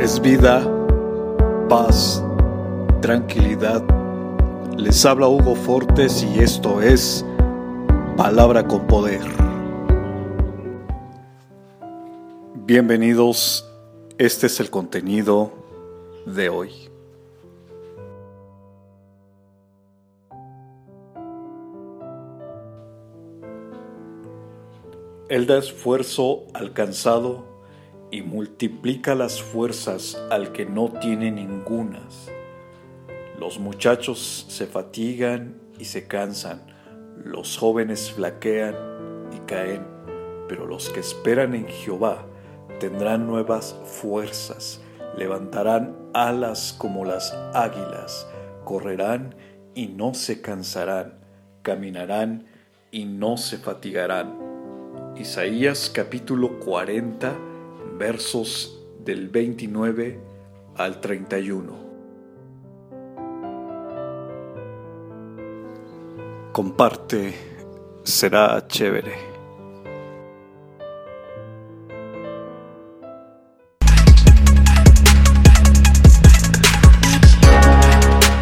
es vida, paz, tranquilidad. Les habla Hugo Fortes y esto es Palabra con Poder. Bienvenidos, este es el contenido de hoy. Él da esfuerzo alcanzado y multiplica las fuerzas al que no tiene ningunas. Los muchachos se fatigan y se cansan, los jóvenes flaquean y caen, pero los que esperan en Jehová tendrán nuevas fuerzas, levantarán alas como las águilas, correrán y no se cansarán, caminarán y no se fatigarán. Isaías capítulo 40 versos del 29 al 31. Comparte, será chévere.